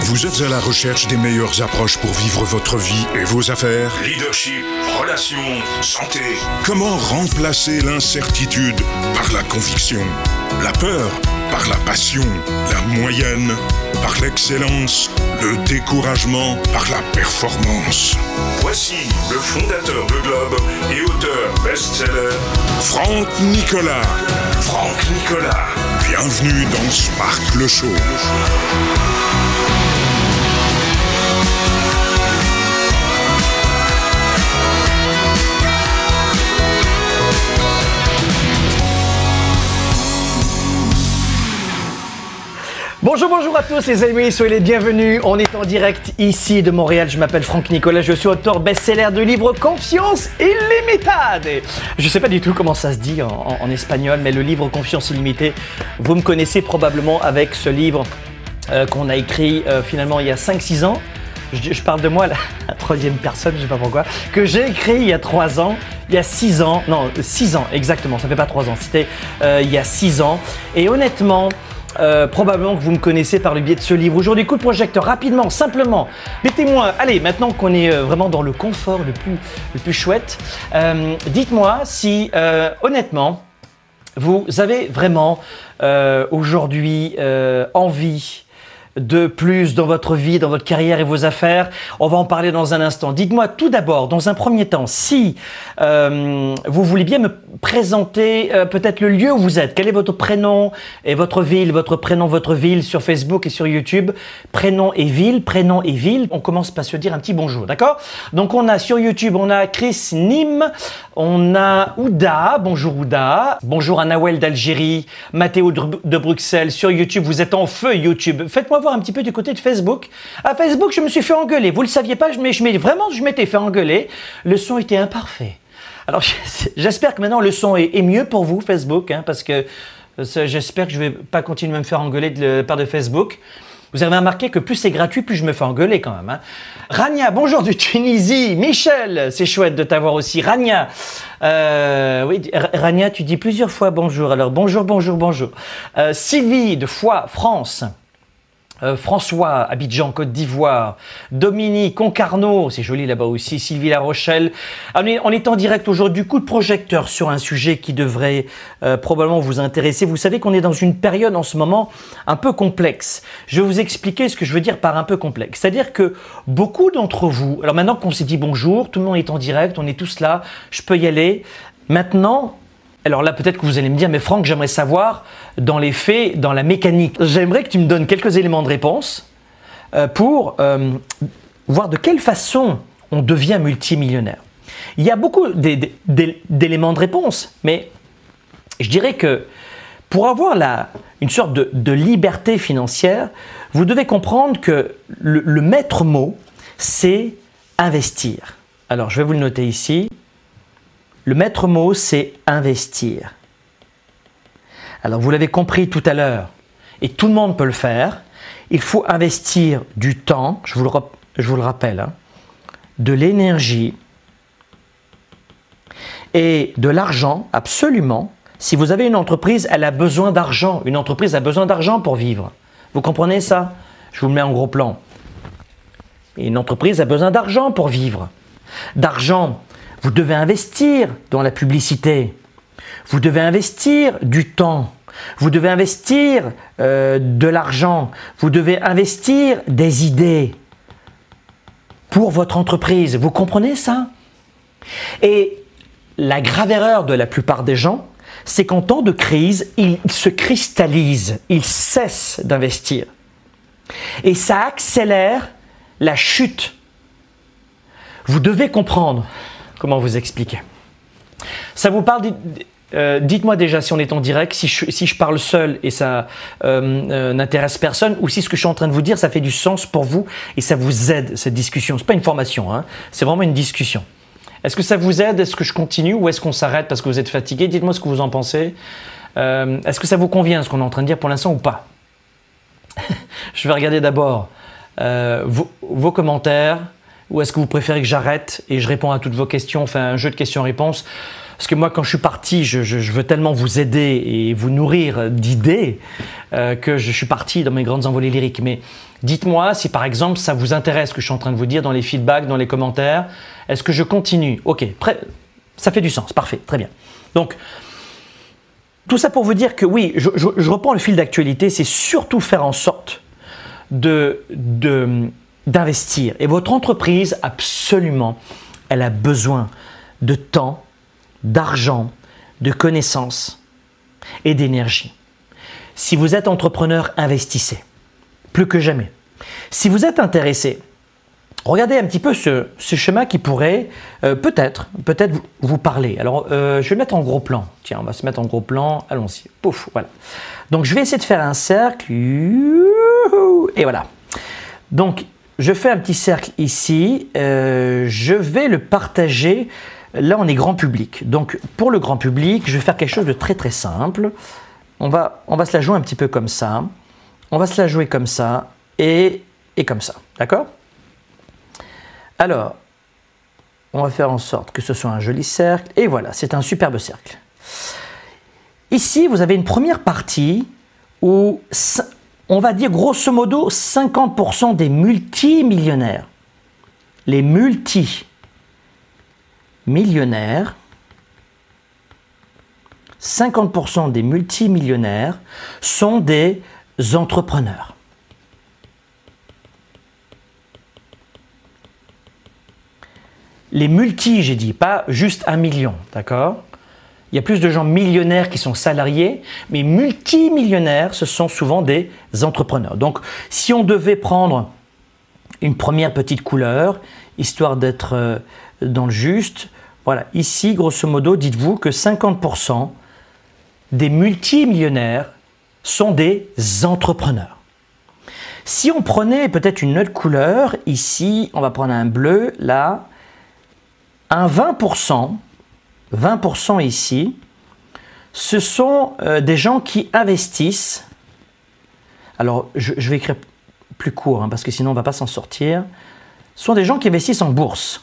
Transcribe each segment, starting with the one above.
Vous êtes à la recherche des meilleures approches pour vivre votre vie et vos affaires Leadership, relations, santé. Comment remplacer l'incertitude par la conviction? La peur par la passion La moyenne par l'excellence Le découragement par la performance Voici le fondateur de Globe et auteur best-seller, Franck Nicolas. Franck Nicolas. Bienvenue dans Spark le Show. Bonjour, bonjour à tous les amis, soyez les bienvenus. On est en direct ici de Montréal. Je m'appelle Franck Nicolas, je suis auteur best-seller du livre Confiance illimitée. Je ne sais pas du tout comment ça se dit en, espagnol, mais le livre Confiance illimitée, vous me connaissez probablement avec ce livre euh, qu'on a écrit euh, finalement il y a 5-6 ans. Je, parle de moi, la, troisième personne, je ne sais pas pourquoi, que j'ai écrit il y a 3 ans, il y a 6 ans, non, 6 ans exactement, ça fait pas 3 ans, c'était euh, il y a 6 ans. Et honnêtement, euh, probablement que vous me connaissez par le biais de ce livre. Aujourd'hui, coup de projecteur, rapidement, simplement. Mettez-moi, allez, maintenant qu'on est euh, vraiment dans le confort le plus, chouette, euh, dites-moi si, honnêtement, vous avez vraiment aujourd'hui envie de plus dans votre vie, dans votre carrière et vos affaires. On va en parler dans un instant. Dites-moi tout d'abord, dans un premier temps, si euh, vous voulez bien me présenter euh, peut-être le lieu où vous êtes. Quel est votre prénom et votre ville, votre prénom, votre ville sur Facebook et sur YouTube. Prénom et ville, prénom et ville. On commence par se dire un petit bonjour, d'accord? Donc on a sur YouTube, on a Chris Nîmes, on a Ouda, bonjour Ouda, bonjour à Nawel d'Algérie, Mathéo de Bruxelles. Sur YouTube, vous êtes en feu YouTube. Faites-moi voir un petit peu du côté de Facebook. À Facebook, je me suis fait engueuler. Vous le saviez pas, mais je, vraiment, je m'étais fait engueuler. Le son était imparfait. Alors, j'espère que maintenant le son est, mieux pour vous, Facebook, hein, parce que euh, j'espère que je vais pas continuer à me faire engueuler de la part de Facebook. Vous avez remarqué que plus c'est gratuit, plus je me fais engueuler quand même. Hein. Rania, bonjour de Tunisie. Michel, c'est chouette de t'avoir aussi. Rania, euh, oui, Rania, tu dis plusieurs fois bonjour. Alors bonjour, bonjour, bonjour. Euh, Sylvie de Foix, France. Euh, François, Abidjan, Côte d'Ivoire, Dominique, Concarneau, c'est joli là-bas aussi, Sylvie La Rochelle. On est, en direct aujourd'hui, coup de projecteur sur un sujet qui devrait euh, probablement vous intéresser. Vous savez qu'on est dans une période en ce moment un peu complexe. Je vais vous expliquer ce que je veux dire par un peu complexe. C'est-à-dire que beaucoup d'entre vous, alors maintenant qu'on s'est dit bonjour, tout le monde est en direct, on est tous là, je peux y aller. Maintenant, alors là, peut-être que vous allez me dire, mais Franck, j'aimerais savoir, dans les faits, dans la mécanique, j'aimerais que tu me donnes quelques éléments de réponse euh, pour euh, voir de quelle façon on devient multimillionnaire. Il y a beaucoup d'éléments de réponse, mais je dirais que pour avoir une sorte de, liberté financière, vous devez comprendre que le maître mot, c'est investir. Alors, je vais vous le noter ici. Le maître mot, c'est investir. Alors vous l'avez compris tout à l'heure, et tout le monde peut le faire, il faut investir du temps, je vous le, rappelle, hein, de l'énergie et de l'argent, absolument. Si vous avez une entreprise, elle a besoin d'argent. Une entreprise a besoin d'argent pour vivre. Vous comprenez ça? Je vous le mets en gros plan. une entreprise a besoin d'argent pour vivre. D'argent vous devez investir dans la publicité. Vous devez investir du temps. Vous devez investir euh, de l'argent. Vous devez investir des idées pour votre entreprise. Vous comprenez ça? Et la grave erreur de la plupart des gens, c'est qu'en temps de crise, ils se cristallisent, ils cessent d'investir. Et ça accélère la chute. Vous devez comprendre Comment vous expliquer? Ça vous parle euh, Dites-moi déjà si on est en direct, si je, parle seul et ça euh, euh, n'intéresse personne, ou si ce que je suis en train de vous dire, ça fait du sens pour vous et ça vous aide, cette discussion. Ce n'est pas une formation, hein. c'est vraiment une discussion. Est-ce que ça vous aide? Est-ce que je continue ou est-ce qu'on s'arrête parce que vous êtes fatigué? Dites-moi ce que vous en pensez. est-ce que ça vous convient ce qu'on est en train de dire pour l'instant ou pas? Je vais regarder d'abord vos commentaires. Ou est-ce que vous préférez que j'arrête et je réponds à toutes vos questions, enfin un jeu de questions-réponses? Parce que moi, quand je suis parti, je, veux tellement vous aider et vous nourrir d'idées euh, que je suis parti dans mes grandes envolées lyriques. Mais dites-moi si par exemple ça vous intéresse ce que je suis en train de vous dire dans les feedbacks, dans les commentaires. Est-ce que je continue? Ok, ça fait du sens, parfait, très bien. Donc, tout ça pour vous dire que oui, je, reprends le fil d'actualité, c'est surtout faire en sorte de, d'investir. Et votre entreprise, absolument, elle a besoin de temps, d'argent, de connaissances et d'énergie. Si vous êtes entrepreneur, investissez. Plus que jamais. Si vous êtes intéressé, regardez un petit peu ce, chemin qui pourrait euh, peut-être peut-être vous, parler. Alors, euh, je vais mettre en gros plan. Tiens, on va se mettre en gros plan. Allons-y. Pouf, voilà. Donc, je vais essayer de faire un cercle. Et voilà. Donc, je fais un petit cercle ici. Euh, je vais le partager Là, on est grand public. Donc, pour le grand public, je vais faire quelque chose de très très simple. On va, se la jouer un petit peu comme ça. On va se la jouer comme ça et, et comme ça. D'accord? Alors, on va faire en sorte que ce soit un joli cercle. Et voilà, c'est un superbe cercle. Ici, vous avez une première partie où on va dire grosso modo 50% des multimillionnaires, les multi millionnaires, 50% des multimillionnaires sont des entrepreneurs. Les multi, j'ai dit, pas juste un million, d'accord? Il y a plus de gens millionnaires qui sont salariés, mais multimillionnaires, ce sont souvent des entrepreneurs. Donc, si on devait prendre une première petite couleur, histoire d'être euh, dans le juste, voilà, ici, grosso modo, dites-vous que 50% des multimillionnaires sont des entrepreneurs. Si on prenait peut-être une autre couleur, ici, on va prendre un bleu, là, un 20%, 20% ici, ce sont euh, des gens qui investissent. Alors, je, vais écrire plus court, hein, parce que sinon on ne va pas s'en sortir. Ce sont des gens qui investissent en bourse.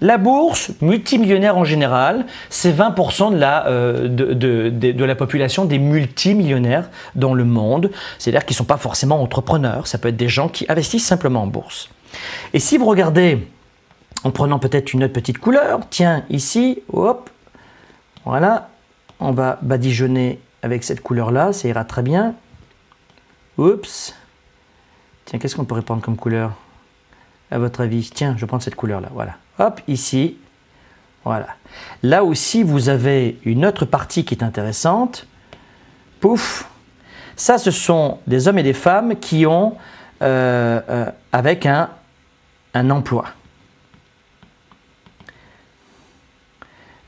La bourse, multimillionnaire en général, c'est 20% de la, euh, de, la population des multimillionnaires dans le monde. C'est-à-dire qu'ils ne sont pas forcément entrepreneurs, ça peut être des gens qui investissent simplement en bourse. Et si vous regardez, en prenant peut-être une autre petite couleur, tiens, ici, hop, voilà, on va badigeonner avec cette couleur-là, ça ira très bien. Oups. Tiens, qu'est-ce qu'on pourrait prendre comme couleur? À votre avis Tiens, je vais prendre cette couleur-là, voilà. Hop, ici. Voilà. Là aussi, vous avez une autre partie qui est intéressante. Pouf. Ça, ce sont des hommes et des femmes qui ont euh, euh, avec un, un emploi.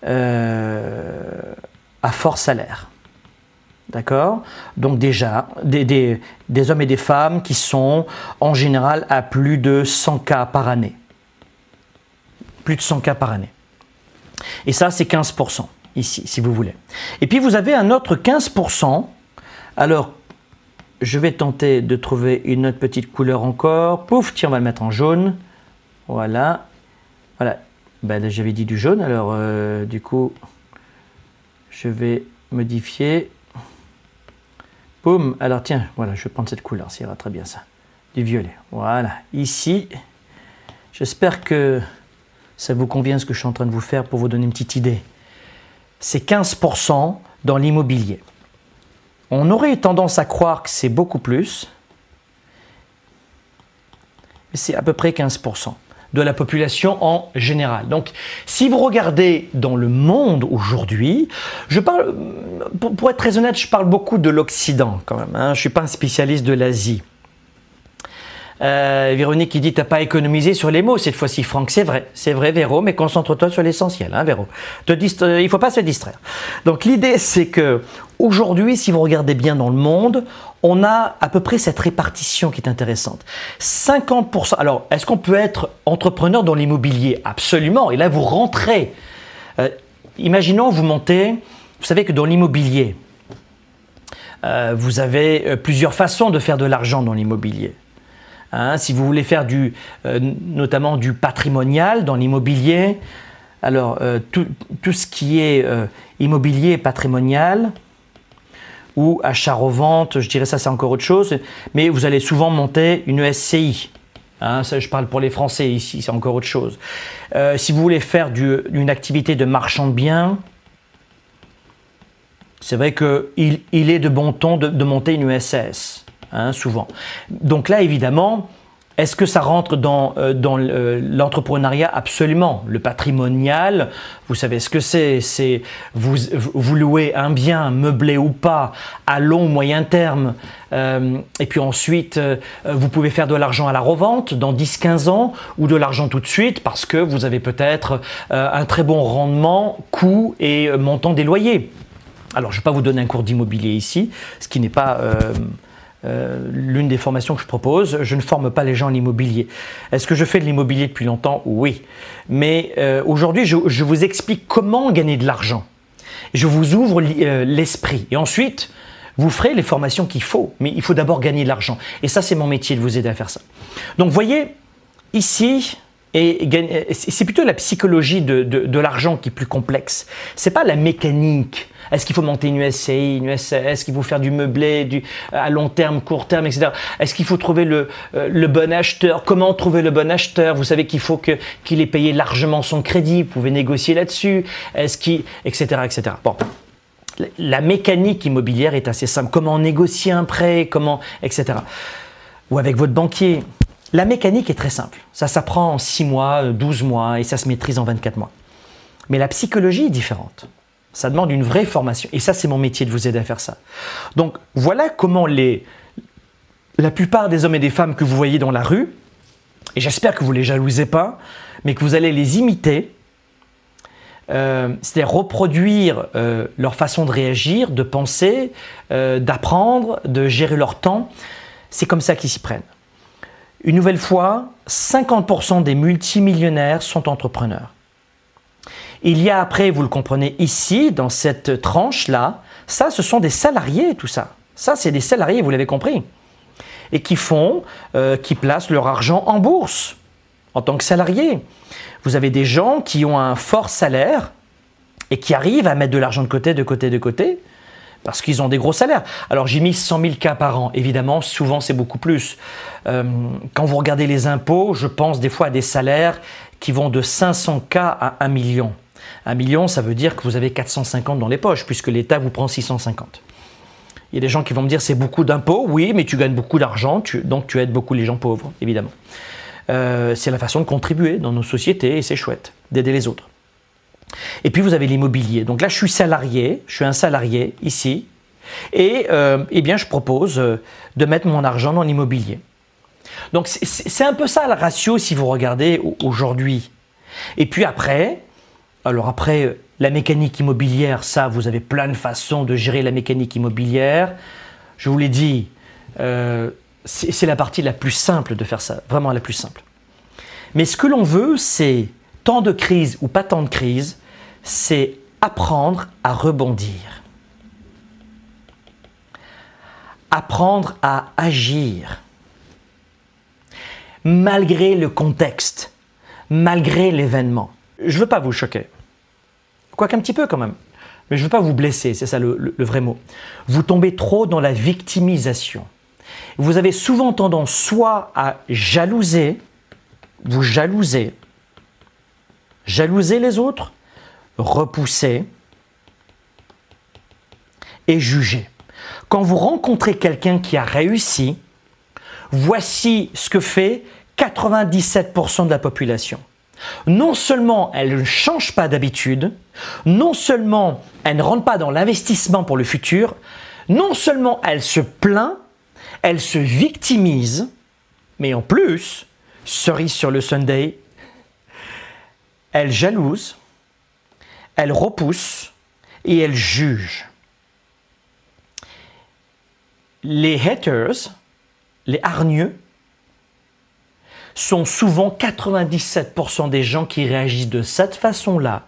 À fort salaire. D'accord? Donc déjà, des, des, hommes et des femmes qui sont en général à plus de 100 cas par année plus de 100 cas par année. Et ça, c'est 15% ici, si vous voulez. Et puis vous avez un autre 15%. Alors, je vais tenter de trouver une autre petite couleur encore. Pouf, tiens, on va le mettre en jaune. Voilà. Voilà. Ben, j'avais dit du jaune, alors euh, du coup, je vais modifier. Boum. Alors tiens, voilà, je vais prendre cette couleur, ça ira très bien ça. Du violet. Voilà. Ici, j'espère que ça vous convient ce que je suis en train de vous faire pour vous donner une petite idée. C'est 15% dans l'immobilier. On aurait tendance à croire que c'est beaucoup plus, mais c'est à peu près 15% de la population en général. Donc, si vous regardez dans le monde aujourd'hui, je parle, pour, être très honnête, je parle beaucoup de l'Occident quand même. Hein. Je ne suis pas un spécialiste de l'Asie. Euh, Véronique qui dit t'as pas économisé sur les mots cette fois-ci, Franck. C'est vrai, c'est vrai, Véro, mais concentre-toi sur l'essentiel, hein, Véro. Te euh, il faut pas se distraire. Donc l'idée, c'est que aujourd'hui, si vous regardez bien dans le monde, on a à peu près cette répartition qui est intéressante. 50%. Alors, est-ce qu'on peut être entrepreneur dans l'immobilier? Absolument. Et là, vous rentrez. Euh, imaginons, vous montez. Vous savez que dans l'immobilier, vous avez plusieurs façons de faire de l'argent dans l'immobilier. Hein, si vous voulez faire du, euh, notamment du patrimonial dans l'immobilier, Alors, euh, tout, ce qui est euh, immobilier patrimonial ou achat-revente, je dirais ça c'est encore autre chose, mais vous allez souvent monter une SCI. Hein, ça, je parle pour les Français ici, c'est encore autre chose. Euh, si vous voulez faire une activité de marchand de biens, c'est vrai qu'il il est de bon ton de, monter une USS, hein, souvent. Donc là, évidemment, est-ce que ça rentre dans, euh, dans l'entrepreneuriat Absolument. Le patrimonial, vous savez ce que c'est. C'est vous, vous louez un bien, meublé ou pas, à long ou moyen terme. Euh, et puis ensuite, euh, vous pouvez faire de l'argent à la revente dans 10-15 ans ou de l'argent tout de suite parce que vous avez peut-être un très bon rendement, coût et montant des loyers? Alors, je ne vais pas vous donner un cours d'immobilier ici, ce qui n'est pas euh, l'une des formations que je propose, je ne forme pas les gens en immobilier. Est-ce que je fais de l'immobilier depuis longtemps? Oui. Mais euh, aujourd'hui, je, vous explique comment gagner de l'argent. Je vous ouvre euh, l'esprit. Et ensuite, vous ferez les formations qu'il faut. Mais il faut d'abord gagner de l'argent. Et ça, c'est mon métier de vous aider à faire ça. Donc, voyez, ici, c'est plutôt la psychologie de, l'argent qui est plus complexe. C'est pas la mécanique est-ce qu'il faut monter une SCI, une SCS Est-ce qu'il faut faire du meublé à long terme, court terme, etc. Est-ce qu'il faut trouver le, euh, le, bon acheteur? Comment trouver le bon acheteur? Vous savez qu'il faut qu'il ait payé largement son crédit. Vous pouvez négocier là-dessus. Est-ce qu'il, etc., etc. Bon. La mécanique immobilière est assez simple. Comment négocier un prêt? Comment, etc. Ou avec votre banquier. La mécanique est très simple. Ça s'apprend en 6 mois, 12 mois et ça se maîtrise en 24 mois. Mais la psychologie est différente. Ça demande une vraie formation. Et ça, c'est mon métier de vous aider à faire ça. Donc, voilà comment les, la plupart des hommes et des femmes que vous voyez dans la rue, et j'espère que vous ne les jalousez pas, mais que vous allez les imiter, euh, c'est-à-dire reproduire euh, leur façon de réagir, de penser, euh, d'apprendre, de gérer leur temps. C'est comme ça qu'ils s'y prennent. Une nouvelle fois, 50% des multimillionnaires sont entrepreneurs. Il y a après, vous le comprenez ici, dans cette tranche-là, ça, ce sont des salariés, tout ça. Ça, c'est des salariés, vous l'avez compris. Et qui font, euh, qui placent leur argent en bourse en tant que salariés. Vous avez des gens qui ont un fort salaire et qui arrivent à mettre de l'argent de côté, de côté, de côté, parce qu'ils ont des gros salaires. Alors j'ai mis 100 000 cas par an, évidemment, souvent c'est beaucoup plus. Euh, quand vous regardez les impôts, je pense des fois à des salaires qui vont de 500 cas à 1 million. Un million, ça veut dire que vous avez 450 dans les poches, puisque l'État vous prend 650. Il y a des gens qui vont me dire c'est beaucoup d'impôts, oui, mais tu gagnes beaucoup d'argent, donc tu aides beaucoup les gens pauvres, évidemment. Euh, c'est la façon de contribuer dans nos sociétés et c'est chouette d'aider les autres. Et puis vous avez l'immobilier. Donc là, je suis salarié, je suis un salarié ici, et euh, eh bien, je propose euh, de mettre mon argent dans l'immobilier. Donc c'est un peu ça le ratio si vous regardez aujourd'hui. Et puis après, alors après, la mécanique immobilière, ça, vous avez plein de façons de gérer la mécanique immobilière. Je vous l'ai dit, euh, c'est la partie la plus simple de faire ça, vraiment la plus simple. Mais ce que l'on veut, c'est tant de crise ou pas tant de crise, c'est apprendre à rebondir. Apprendre à agir. Malgré le contexte, malgré l'événement. Je ne veux pas vous choquer. Quoiqu'un petit peu quand même. Mais je ne veux pas vous blesser, c'est ça le, vrai mot. Vous tombez trop dans la victimisation. Vous avez souvent tendance soit à jalouser, vous jalousez, jalouser les autres, repousser et juger. Quand vous rencontrez quelqu'un qui a réussi, voici ce que fait 97% de la population non seulement elle ne change pas d'habitude, non seulement elle ne rentre pas dans l'investissement pour le futur, non seulement elle se plaint, elle se victimise, mais en plus, cerise sur le Sunday, elle jalouse, elle repousse et elle juge. Les haters, les hargneux, sont souvent 97% des gens qui réagissent de cette façon-là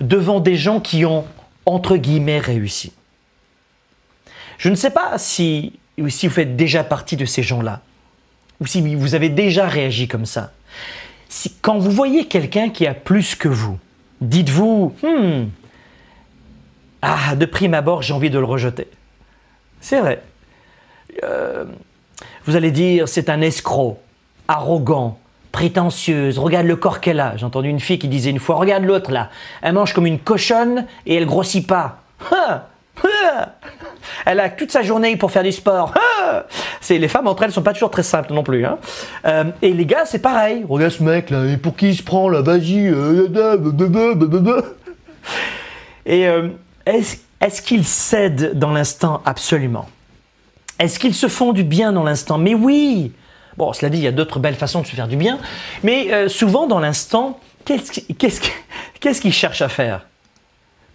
devant des gens qui ont, entre guillemets, réussi. Je ne sais pas si, si vous faites déjà partie de ces gens-là, ou si vous avez déjà réagi comme ça. Quand vous voyez quelqu'un qui a plus que vous, dites-vous, hmm, ah, de prime abord, j'ai envie de le rejeter. C'est vrai. Euh, vous allez dire, c'est un escroc, arrogant, prétentieuse, regarde le corps qu'elle a. J'ai entendu une fille qui disait une fois, regarde l'autre là, elle mange comme une cochonne et elle grossit pas. Elle a toute sa journée pour faire du sport. C'est les femmes entre elles sont pas toujours très simples non plus. Hein. Euh, et les gars, c'est pareil. Regarde ce mec là, et pour qui il se prend là Vas-y. Et est-ce qu'ils cèdent dans l'instant? Absolument. Est-ce qu'ils se font du bien dans l'instant? Mais oui Bon, cela dit, il y a d'autres belles façons de se faire du bien, mais euh, souvent dans l'instant, qu'est-ce qu'ils cherchent à faire?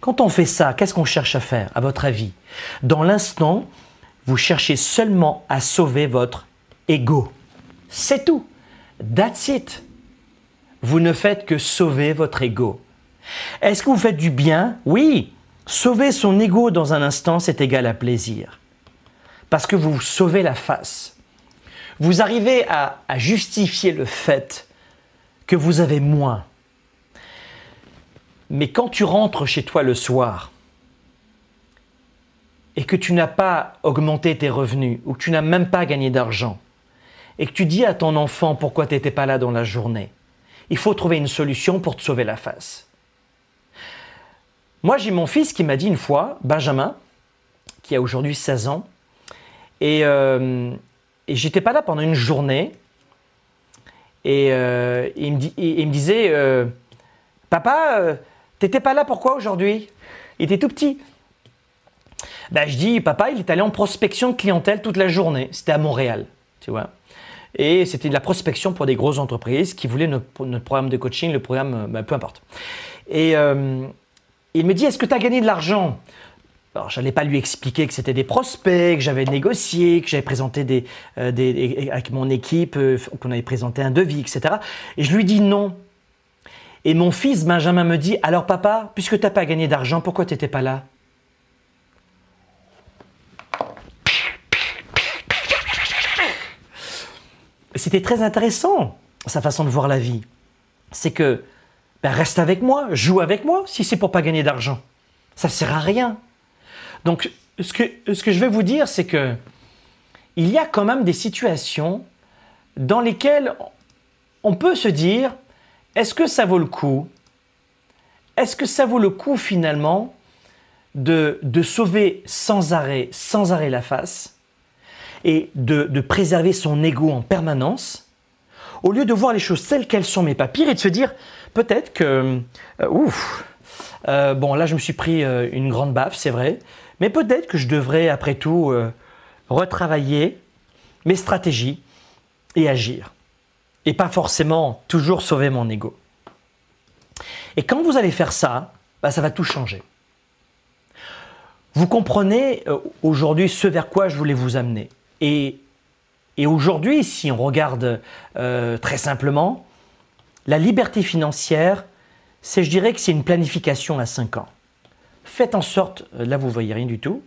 Quand on fait ça, qu'est-ce qu'on cherche à faire, à votre avis? Dans l'instant, vous cherchez seulement à sauver votre ego. C'est tout. That's it. Vous ne faites que sauver votre ego. Est-ce que vous faites du bien? Oui. Sauver son ego dans un instant, c'est égal à plaisir. Parce que vous sauvez la face. Vous arrivez à, à justifier le fait que vous avez moins. Mais quand tu rentres chez toi le soir et que tu n'as pas augmenté tes revenus ou que tu n'as même pas gagné d'argent et que tu dis à ton enfant pourquoi tu n'étais pas là dans la journée, il faut trouver une solution pour te sauver la face. Moi, j'ai mon fils qui m'a dit une fois, Benjamin, qui a aujourd'hui 16 ans, et, euh, et j'étais pas là pendant une journée, et, euh, il, me il, me disait, euh, Papa, euh, t'étais pas là pourquoi aujourd'hui? Il était tout petit. Ben, je dis, papa, il est allé en prospection de clientèle toute la journée. C'était à Montréal, tu vois. Et c'était de la prospection pour des grosses entreprises qui voulaient notre, programme de coaching, le programme, ben, peu importe. Et, il me dit, est-ce que tu as gagné de l'argent? Alors, je n'allais pas lui expliquer que c'était des prospects, que j'avais négocié, que j'avais présenté euh, avec mon équipe, euh, qu'on avait présenté un devis, etc. Et je lui dis non. Et mon fils Benjamin me dit Alors, papa, puisque tu n'as pas gagné d'argent, pourquoi tu n'étais pas là? C'était très intéressant, sa façon de voir la vie. C'est que ben, reste avec moi, joue avec moi si c'est pour pas gagner d'argent. Ça ne sert à rien. Donc, ce que, ce que je vais vous dire, c'est que il y a quand même des situations dans lesquelles on peut se dire est-ce que ça vaut le coup? Est-ce que ça vaut le coup finalement de, de, sauver sans arrêt, sans arrêt la face? Et de, préserver son ego en permanence au lieu de voir les choses telles qu'elles sont, mais pas pire, et de se dire peut-être que, euh, ouf, euh, bon là je me suis pris euh, une grande baffe, c'est vrai, mais peut-être que je devrais après tout retravailler mes stratégies et agir, et pas forcément toujours sauver mon ego. Et quand vous allez faire ça, bah, ça va tout changer. Vous comprenez aujourd'hui ce vers quoi je voulais vous amener. Et aujourd'hui, si on regarde euh, très simplement, la liberté financière, c'est, je dirais que c'est une planification à 5 ans. Faites en sorte, euh, là vous voyez rien du tout,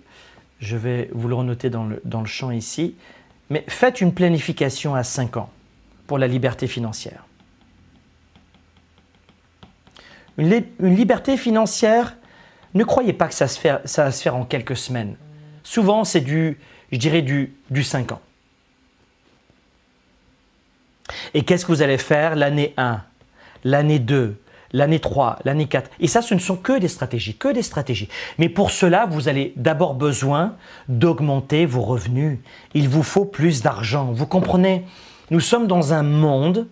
je vais vous le renoter dans le, dans le champ ici, mais faites une planification à 5 ans pour la liberté financière. Une, liberté financière, ne croyez pas que ça, se ça va se faire en quelques semaines. Souvent, c'est du, je dirais, du, du 5 ans. Et qu'est-ce que vous allez faire l'année 1, l'année 2, l'année 3, l'année 4 Et ça, ce ne sont que des stratégies, que des stratégies. Mais pour cela, vous avez d'abord besoin d'augmenter vos revenus. Il vous faut plus d'argent. Vous comprenez? Nous sommes dans un monde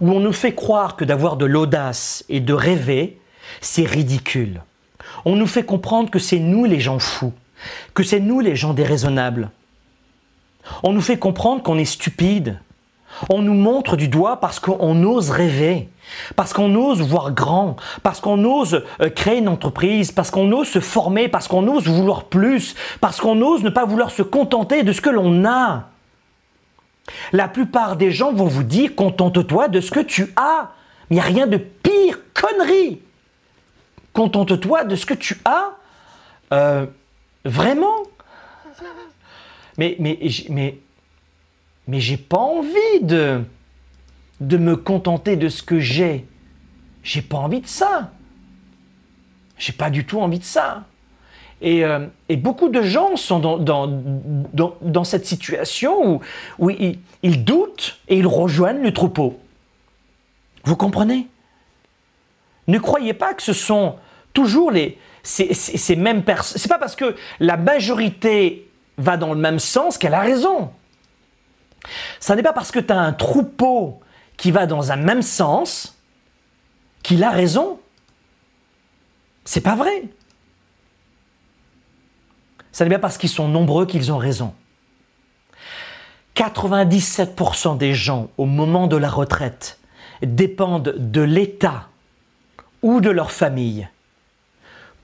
où on nous fait croire que d'avoir de l'audace et de rêver, c'est ridicule. On nous fait comprendre que c'est nous les gens fous, que c'est nous les gens déraisonnables. On nous fait comprendre qu'on est stupide, on nous montre du doigt parce qu'on ose rêver, parce qu'on ose voir grand, parce qu'on ose euh, créer une entreprise, parce qu'on ose se former, parce qu'on ose vouloir plus, parce qu'on ose ne pas vouloir se contenter de ce que l'on a. La plupart des gens vont vous dire contente-toi de ce que tu as. Il n'y a rien de pire connerie. Contente-toi de ce que tu as. Euh, vraiment? Mais, mais, mais j'ai pas envie de, de me contenter de ce que j'ai. J'ai pas envie de ça. J'ai pas du tout envie de ça. Et, euh, beaucoup de gens sont dans, cette situation où, ils, doutent et ils rejoignent le troupeau. Vous comprenez? Ne croyez pas que ce sont toujours les, ces. C'est pas parce que la majorité va dans le même sens qu'elle a raison. Ça n'est pas parce que tu as un troupeau qui va dans un même sens qu'il a raison. C'est pas vrai. Ça n'est pas parce qu'ils sont nombreux qu'ils ont raison. 97% des gens au moment de la retraite dépendent de l'État ou de leur famille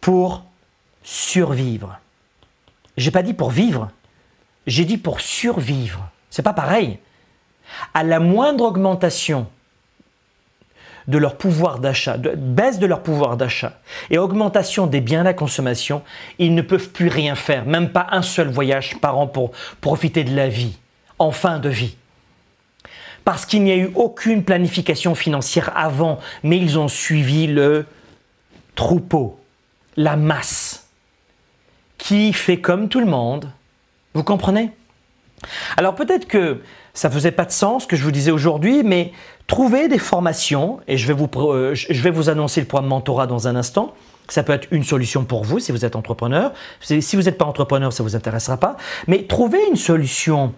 pour survivre. J'ai pas dit pour vivre, j'ai dit pour survivre. C'est pas pareil. À la moindre augmentation de leur pouvoir d'achat, baisse de leur pouvoir d'achat et augmentation des biens à la consommation, ils ne peuvent plus rien faire, même pas un seul voyage par an pour profiter de la vie, en fin de vie. Parce qu'il n'y a eu aucune planification financière avant, mais ils ont suivi le troupeau, la masse, qui fait comme tout le monde. Vous comprenez? Alors peut-être que ça faisait pas de sens ce que je vous disais aujourd'hui, mais trouvez des formations, et je vais vous, euh, je vais vous annoncer le programme Mentorat dans un instant. Ça peut être une solution pour vous si vous êtes entrepreneur. Si vous n'êtes pas entrepreneur, ça ne vous intéressera pas. Mais trouvez une solution.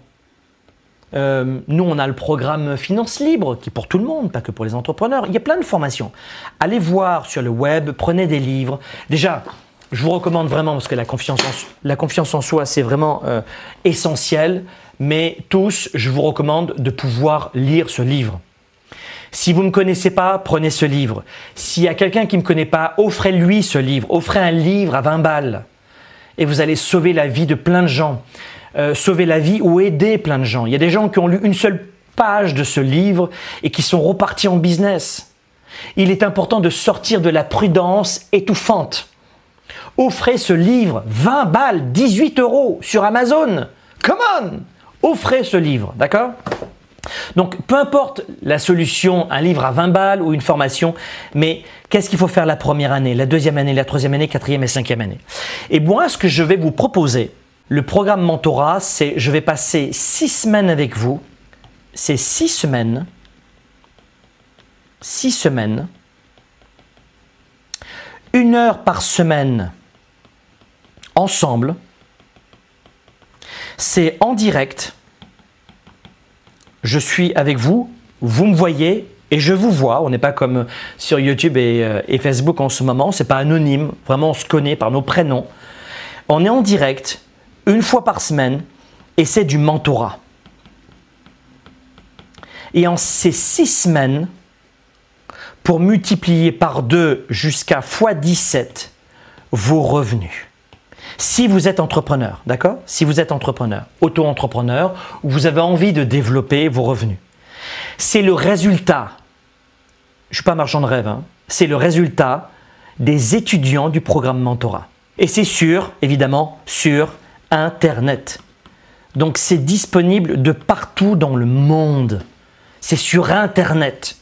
Euh, nous, on a le programme Finance Libre, qui est pour tout le monde, pas que pour les entrepreneurs. Il y a plein de formations. Allez voir sur le web, prenez des livres. Déjà, je vous recommande vraiment, parce que la confiance en, soi, c'est vraiment euh, essentiel, mais tous, je vous recommande de pouvoir lire ce livre. Si vous ne me connaissez pas, prenez ce livre. S'il y a quelqu'un qui ne me connaît pas, offrez-lui ce livre. Offrez un livre à 20 balles. Et vous allez sauver la vie de plein de gens. Euh, sauver la vie ou aider plein de gens. Il y a des gens qui ont lu une seule page de ce livre et qui sont repartis en business. Il est important de sortir de la prudence étouffante offrez ce livre 20 balles, 18 euros sur Amazon. Come on Offrez ce livre, d'accord? Donc, peu importe la solution, un livre à 20 balles ou une formation, mais qu'est-ce qu'il faut faire la première année, la deuxième année, la troisième année, quatrième et cinquième année? Et moi, ce que je vais vous proposer, le programme Mentorat, c'est je vais passer six semaines avec vous. C'est six semaines, six semaines, une heure par semaine ensemble. C'est en direct. Je suis avec vous, vous me voyez et je vous vois. On n'est pas comme sur YouTube et, euh, Facebook en ce moment. C'est pas anonyme. Vraiment, on se connaît par nos prénoms. On est en direct une fois par semaine et c'est du mentorat. Et en ces six semaines, pour multiplier par deux jusqu'à x17 vos revenus. Si vous êtes entrepreneur, d'accord? Si vous êtes entrepreneur, auto-entrepreneur, ou vous avez envie de développer vos revenus, c'est le résultat, je ne suis pas marchand de rêve, hein, c'est le résultat des étudiants du programme Mentorat. Et c'est sûr, évidemment, sur Internet. Donc c'est disponible de partout dans le monde. C'est sur Internet.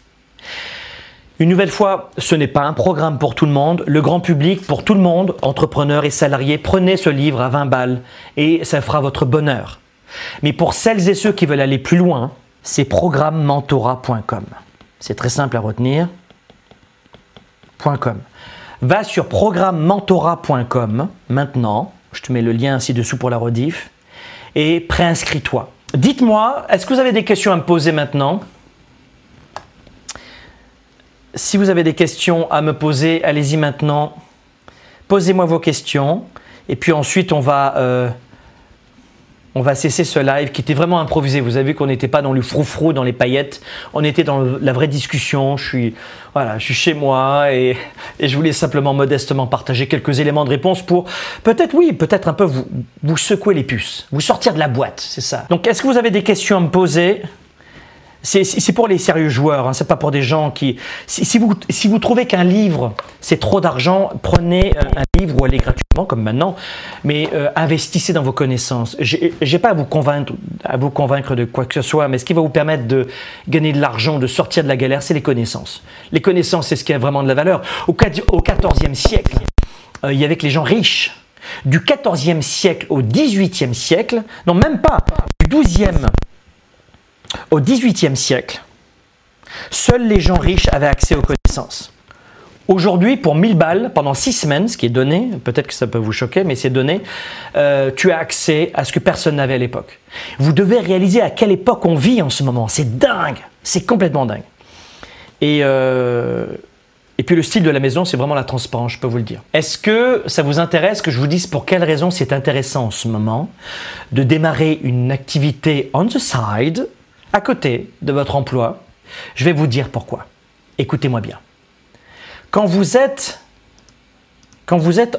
Une nouvelle fois, ce n'est pas un programme pour tout le monde. Le grand public, pour tout le monde, entrepreneurs et salariés, prenez ce livre à 20 balles et ça fera votre bonheur. Mais pour celles et ceux qui veulent aller plus loin, c'est programmementora.com. C'est très simple à retenir. Va sur programmementora.com maintenant. Je te mets le lien ci-dessous pour la rediff. Et préinscris-toi. Dites-moi, est-ce que vous avez des questions à me poser maintenant? Si vous avez des questions à me poser, allez-y maintenant. Posez-moi vos questions. Et puis ensuite, on va, euh, on va cesser ce live qui était vraiment improvisé. Vous avez vu qu'on n'était pas dans le froufrou, dans les paillettes. On était dans la vraie discussion. Je suis, chez moi et, je voulais simplement modestement partager quelques éléments de réponse pour peut-être, oui, peut-être un peu vous secouer les puces, vous sortir de la boîte, c'est ça. Donc, est-ce que vous avez des questions à me poser? C'est pour les sérieux joueurs, hein, c'est pas pour des gens qui. Si, vous, si vous trouvez qu'un livre c'est trop d'argent, prenez un, livre ou allez gratuitement comme maintenant, mais euh, investissez dans vos connaissances. J'ai pas à vous convaincre, à vous convaincre de quoi que ce soit, mais ce qui va vous permettre de gagner de l'argent, de sortir de la galère, c'est les connaissances. Les connaissances, c'est ce qui a vraiment de la valeur. Au, au XIVe siècle, euh, il y avait que les gens riches. Du 14e siècle au 18e siècle, non même pas, du 12e au 18e siècle, seuls les gens riches avaient accès aux connaissances. Aujourd'hui, pour 1000 balles, pendant 6 semaines, ce qui est donné, peut-être que ça peut vous choquer, mais c'est donné, euh, tu as accès à ce que personne n'avait à l'époque. Vous devez réaliser à quelle époque on vit en ce moment. C'est dingue, c'est complètement dingue. Et, euh, et puis le style de la maison, c'est vraiment la transparence, je peux vous le dire. Est-ce que ça vous intéresse que je vous dise pour quelle raison c'est intéressant en ce moment de démarrer une activité on the side, à côté de votre emploi Je vais vous dire pourquoi. Écoutez-moi bien. Quand vous êtes,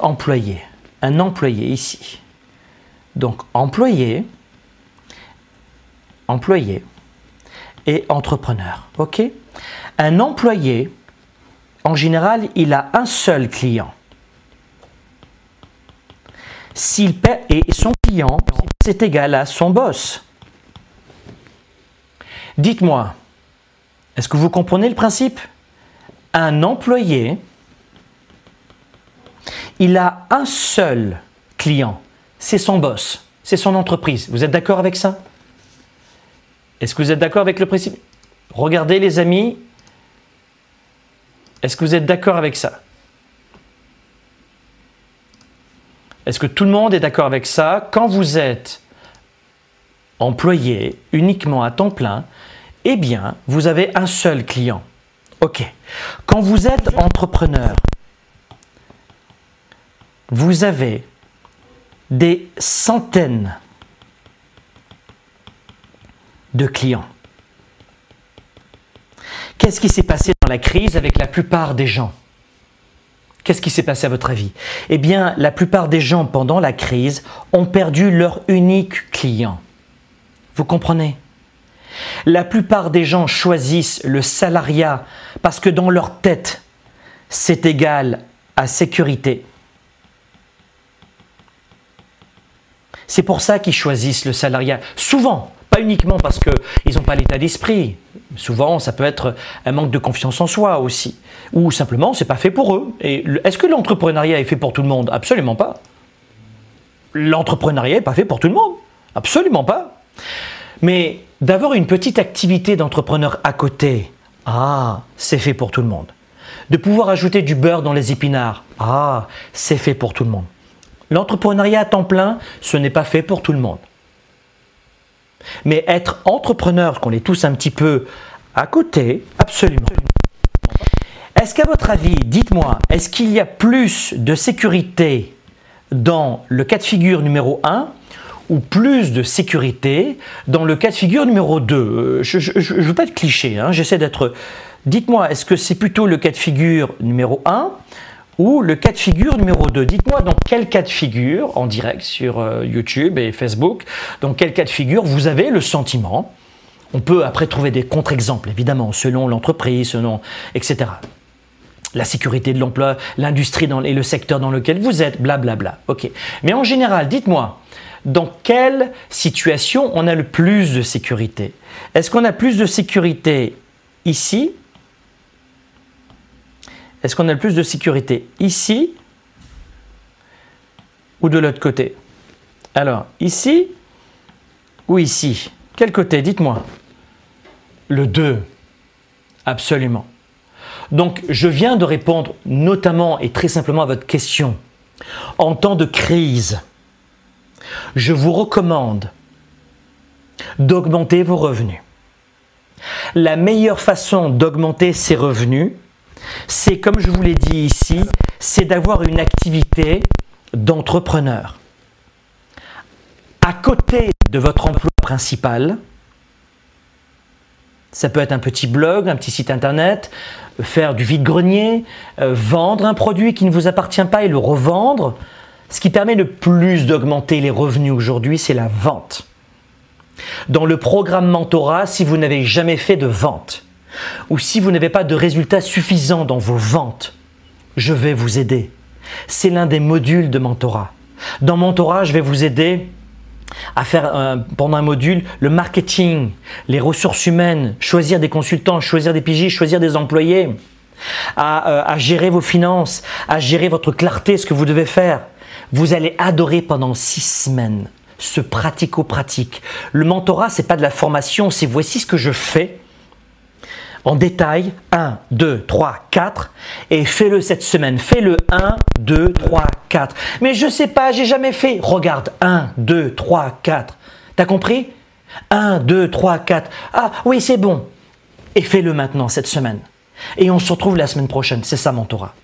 employé, un employé ici, donc employé, employé et entrepreneur, ok? Un employé, en général, il a un seul client. S'il paie, et son client, c'est égal à son boss. Dites-moi, est-ce que vous comprenez le principe? Un employé, il a un seul client, c'est son boss, c'est son entreprise. Vous êtes d'accord avec ça? Est-ce que vous êtes d'accord avec le principe? Regardez les amis, est-ce que vous êtes d'accord avec ça? Est-ce que tout le monde est d'accord avec ça? Quand vous êtes employé uniquement à temps plein, eh bien, vous avez un seul client. Ok. Quand vous êtes entrepreneur, vous avez des centaines de clients. Qu'est-ce qui s'est passé dans la crise avec la plupart des gens? Qu'est-ce qui s'est passé à votre avis? Eh bien, la plupart des gens pendant la crise ont perdu leur unique client. Vous comprenez? La plupart des gens choisissent le salariat parce que dans leur tête, c'est égal à sécurité. C'est pour ça qu'ils choisissent le salariat. Souvent, pas uniquement parce qu'ils n'ont pas l'état d'esprit. Souvent, ça peut être un manque de confiance en soi aussi. Ou simplement, c'est pas fait pour eux. Est-ce que l'entrepreneuriat est fait pour tout le monde? Absolument pas. L'entrepreneuriat n'est pas fait pour tout le monde. Absolument pas. Mais d'avoir une petite activité d'entrepreneur à côté, ah, c'est fait pour tout le monde. De pouvoir ajouter du beurre dans les épinards, ah, c'est fait pour tout le monde. L'entrepreneuriat à temps plein, ce n'est pas fait pour tout le monde. Mais être entrepreneur, qu'on est tous un petit peu à côté, absolument. Est-ce qu'à votre avis, dites-moi, est-ce qu'il y a plus de sécurité dans le cas de figure numéro 1 ou plus de sécurité dans le cas de figure numéro 2 euh, Je ne veux pas être cliché, hein, j'essaie d'être... Dites-moi, est-ce que c'est plutôt le cas de figure numéro 1 ou le cas de figure numéro 2 Dites-moi dans quel cas de figure, en direct sur euh, YouTube et Facebook, dans quel cas de figure vous avez le sentiment? On peut après trouver des contre-exemples, évidemment, selon l'entreprise, selon, etc. La sécurité de l'emploi, l'industrie et le secteur dans lequel vous êtes, blablabla. Mais en général, dites-moi, dans quelle situation on a le plus de sécurité? Est-ce qu'on a plus de sécurité ici? Est-ce qu'on a le plus de sécurité ici ou de l'autre côté? Alors, ici ou ici? Quel côté? Dites-moi. Le 2. Absolument. Donc, je viens de répondre notamment et très simplement à votre question. En temps de crise, je vous recommande d'augmenter vos revenus. La meilleure façon d'augmenter ses revenus, c'est comme je vous l'ai dit ici, c'est d'avoir une activité d'entrepreneur. À côté de votre emploi principal, ça peut être un petit blog, un petit site internet, faire du vide-grenier, euh, vendre un produit qui ne vous appartient pas et le revendre, ce qui permet le plus d'augmenter les revenus aujourd'hui, c'est la vente. Dans le programme Mentorat, si vous n'avez jamais fait de vente, ou si vous n'avez pas de résultats suffisants dans vos ventes, je vais vous aider. C'est l'un des modules de Mentorat. Dans Mentorat, je vais vous aider à faire euh, pendant un module le marketing, les ressources humaines, choisir des consultants, choisir des pigistes, choisir des employés. à, euh, à gérer vos finances, à gérer votre clarté, ce que vous devez faire. Vous allez adorer pendant six semaines ce pratico-pratique. Le mentorat, c'est pas de la formation, c'est voici ce que je fais détail 1, 2, 3, 4 et fais-le cette semaine. Fais-le 1, 2, 3, 4. Mais je sais pas, j'ai jamais fait. Regarde 1, 2, 3, 4. T'as compris? 1, 2, 3, 4. Ah oui, c'est bon. Et fais-le maintenant cette semaine. Et on se retrouve la semaine prochaine. C'est ça, mentorat.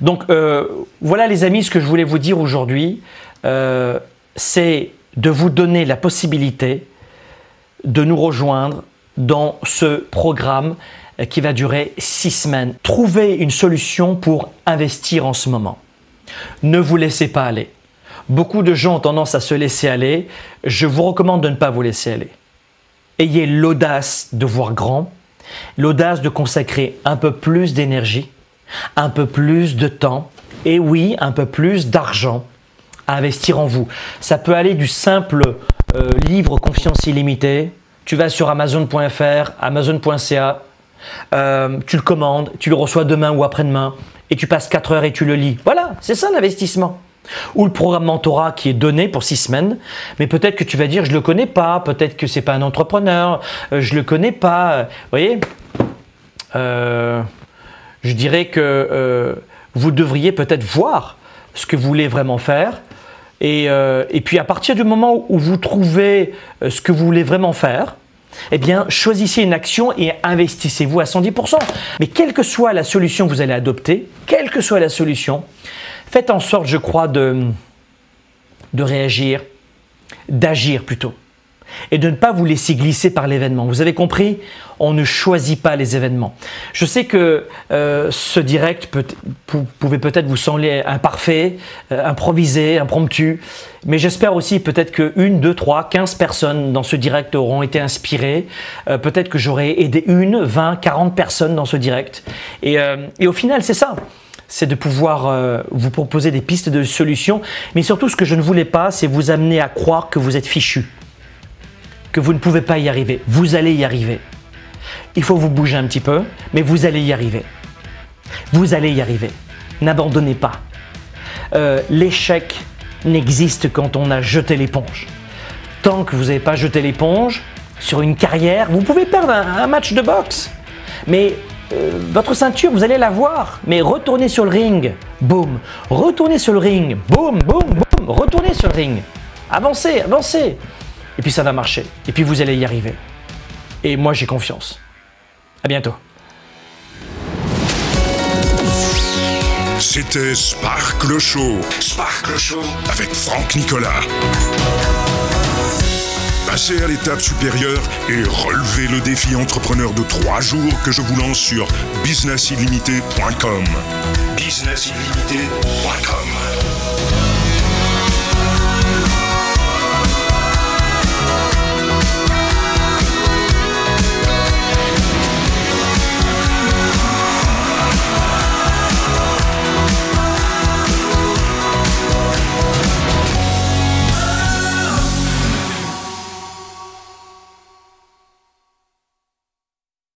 Donc euh, voilà les amis, ce que je voulais vous dire aujourd'hui, euh, c'est de vous donner la possibilité de nous rejoindre dans ce programme qui va durer six semaines. Trouvez une solution pour investir en ce moment. Ne vous laissez pas aller. Beaucoup de gens ont tendance à se laisser aller. Je vous recommande de ne pas vous laisser aller. Ayez l'audace de voir grand, l'audace de consacrer un peu plus d'énergie, un peu plus de temps et oui, un peu plus d'argent à investir en vous. Ça peut aller du simple euh, livre Confiance illimitée. Tu vas sur amazon.fr, amazon.ca, euh, tu le commandes, tu le reçois demain ou après-demain et tu passes 4 heures et tu le lis. Voilà, c'est ça l'investissement. Ou le programme mentorat qui est donné pour 6 semaines, mais peut-être que tu vas dire je le connais pas, peut-être que c'est pas un entrepreneur, euh, je le connais pas. Vous voyez? Je dirais que vous devriez peut-être voir ce que vous voulez vraiment faire euh, et, puis à partir du moment où vous trouvez euh, ce que vous voulez vraiment faire, eh bien, choisissez une action et investissez-vous à 110%. Mais quelle que soit la solution que vous allez adopter, quelle que soit la solution, faites en sorte, je crois, de, de réagir, d'agir plutôt et de ne pas vous laisser glisser par l'événement. Vous avez compris? On ne choisit pas les événements. Je sais que euh, ce direct peut, pouvait peut-être vous sembler imparfait, euh, improvisé, impromptu, mais j'espère aussi peut-être que une, deux, trois, quinze personnes dans ce direct auront été inspirées. Euh, peut-être que j'aurai aidé une, vingt, quarante personnes dans ce direct. Et, et au final, c'est ça c'est de pouvoir vous proposer des pistes de solutions. Mais surtout, ce que je ne voulais pas, c'est vous amener à croire que vous êtes fichu vous ne pouvez pas y arriver. Vous allez y arriver. Il faut vous bouger un petit peu, mais vous allez y arriver. Vous allez y arriver. N'abandonnez pas. Euh, l'échec n'existe quand on a jeté l'éponge. Tant que vous n'avez pas jeté l'éponge sur une carrière, vous pouvez perdre un, match de boxe. Mais euh, votre ceinture, vous allez la voir. Mais retournez sur le ring. Boum. Retournez sur le ring. Boum, boum, boum. Retournez sur le ring. Avancez, avancez. Et puis ça va marcher. Et puis vous allez y arriver. Et moi j'ai confiance. À bientôt. C'était Sparkle Show. Sparkle Show avec Franck Nicolas. Passez à l'étape supérieure et relevez le défi entrepreneur de trois jours que je vous lance sur businessillimité.com. Business Illimité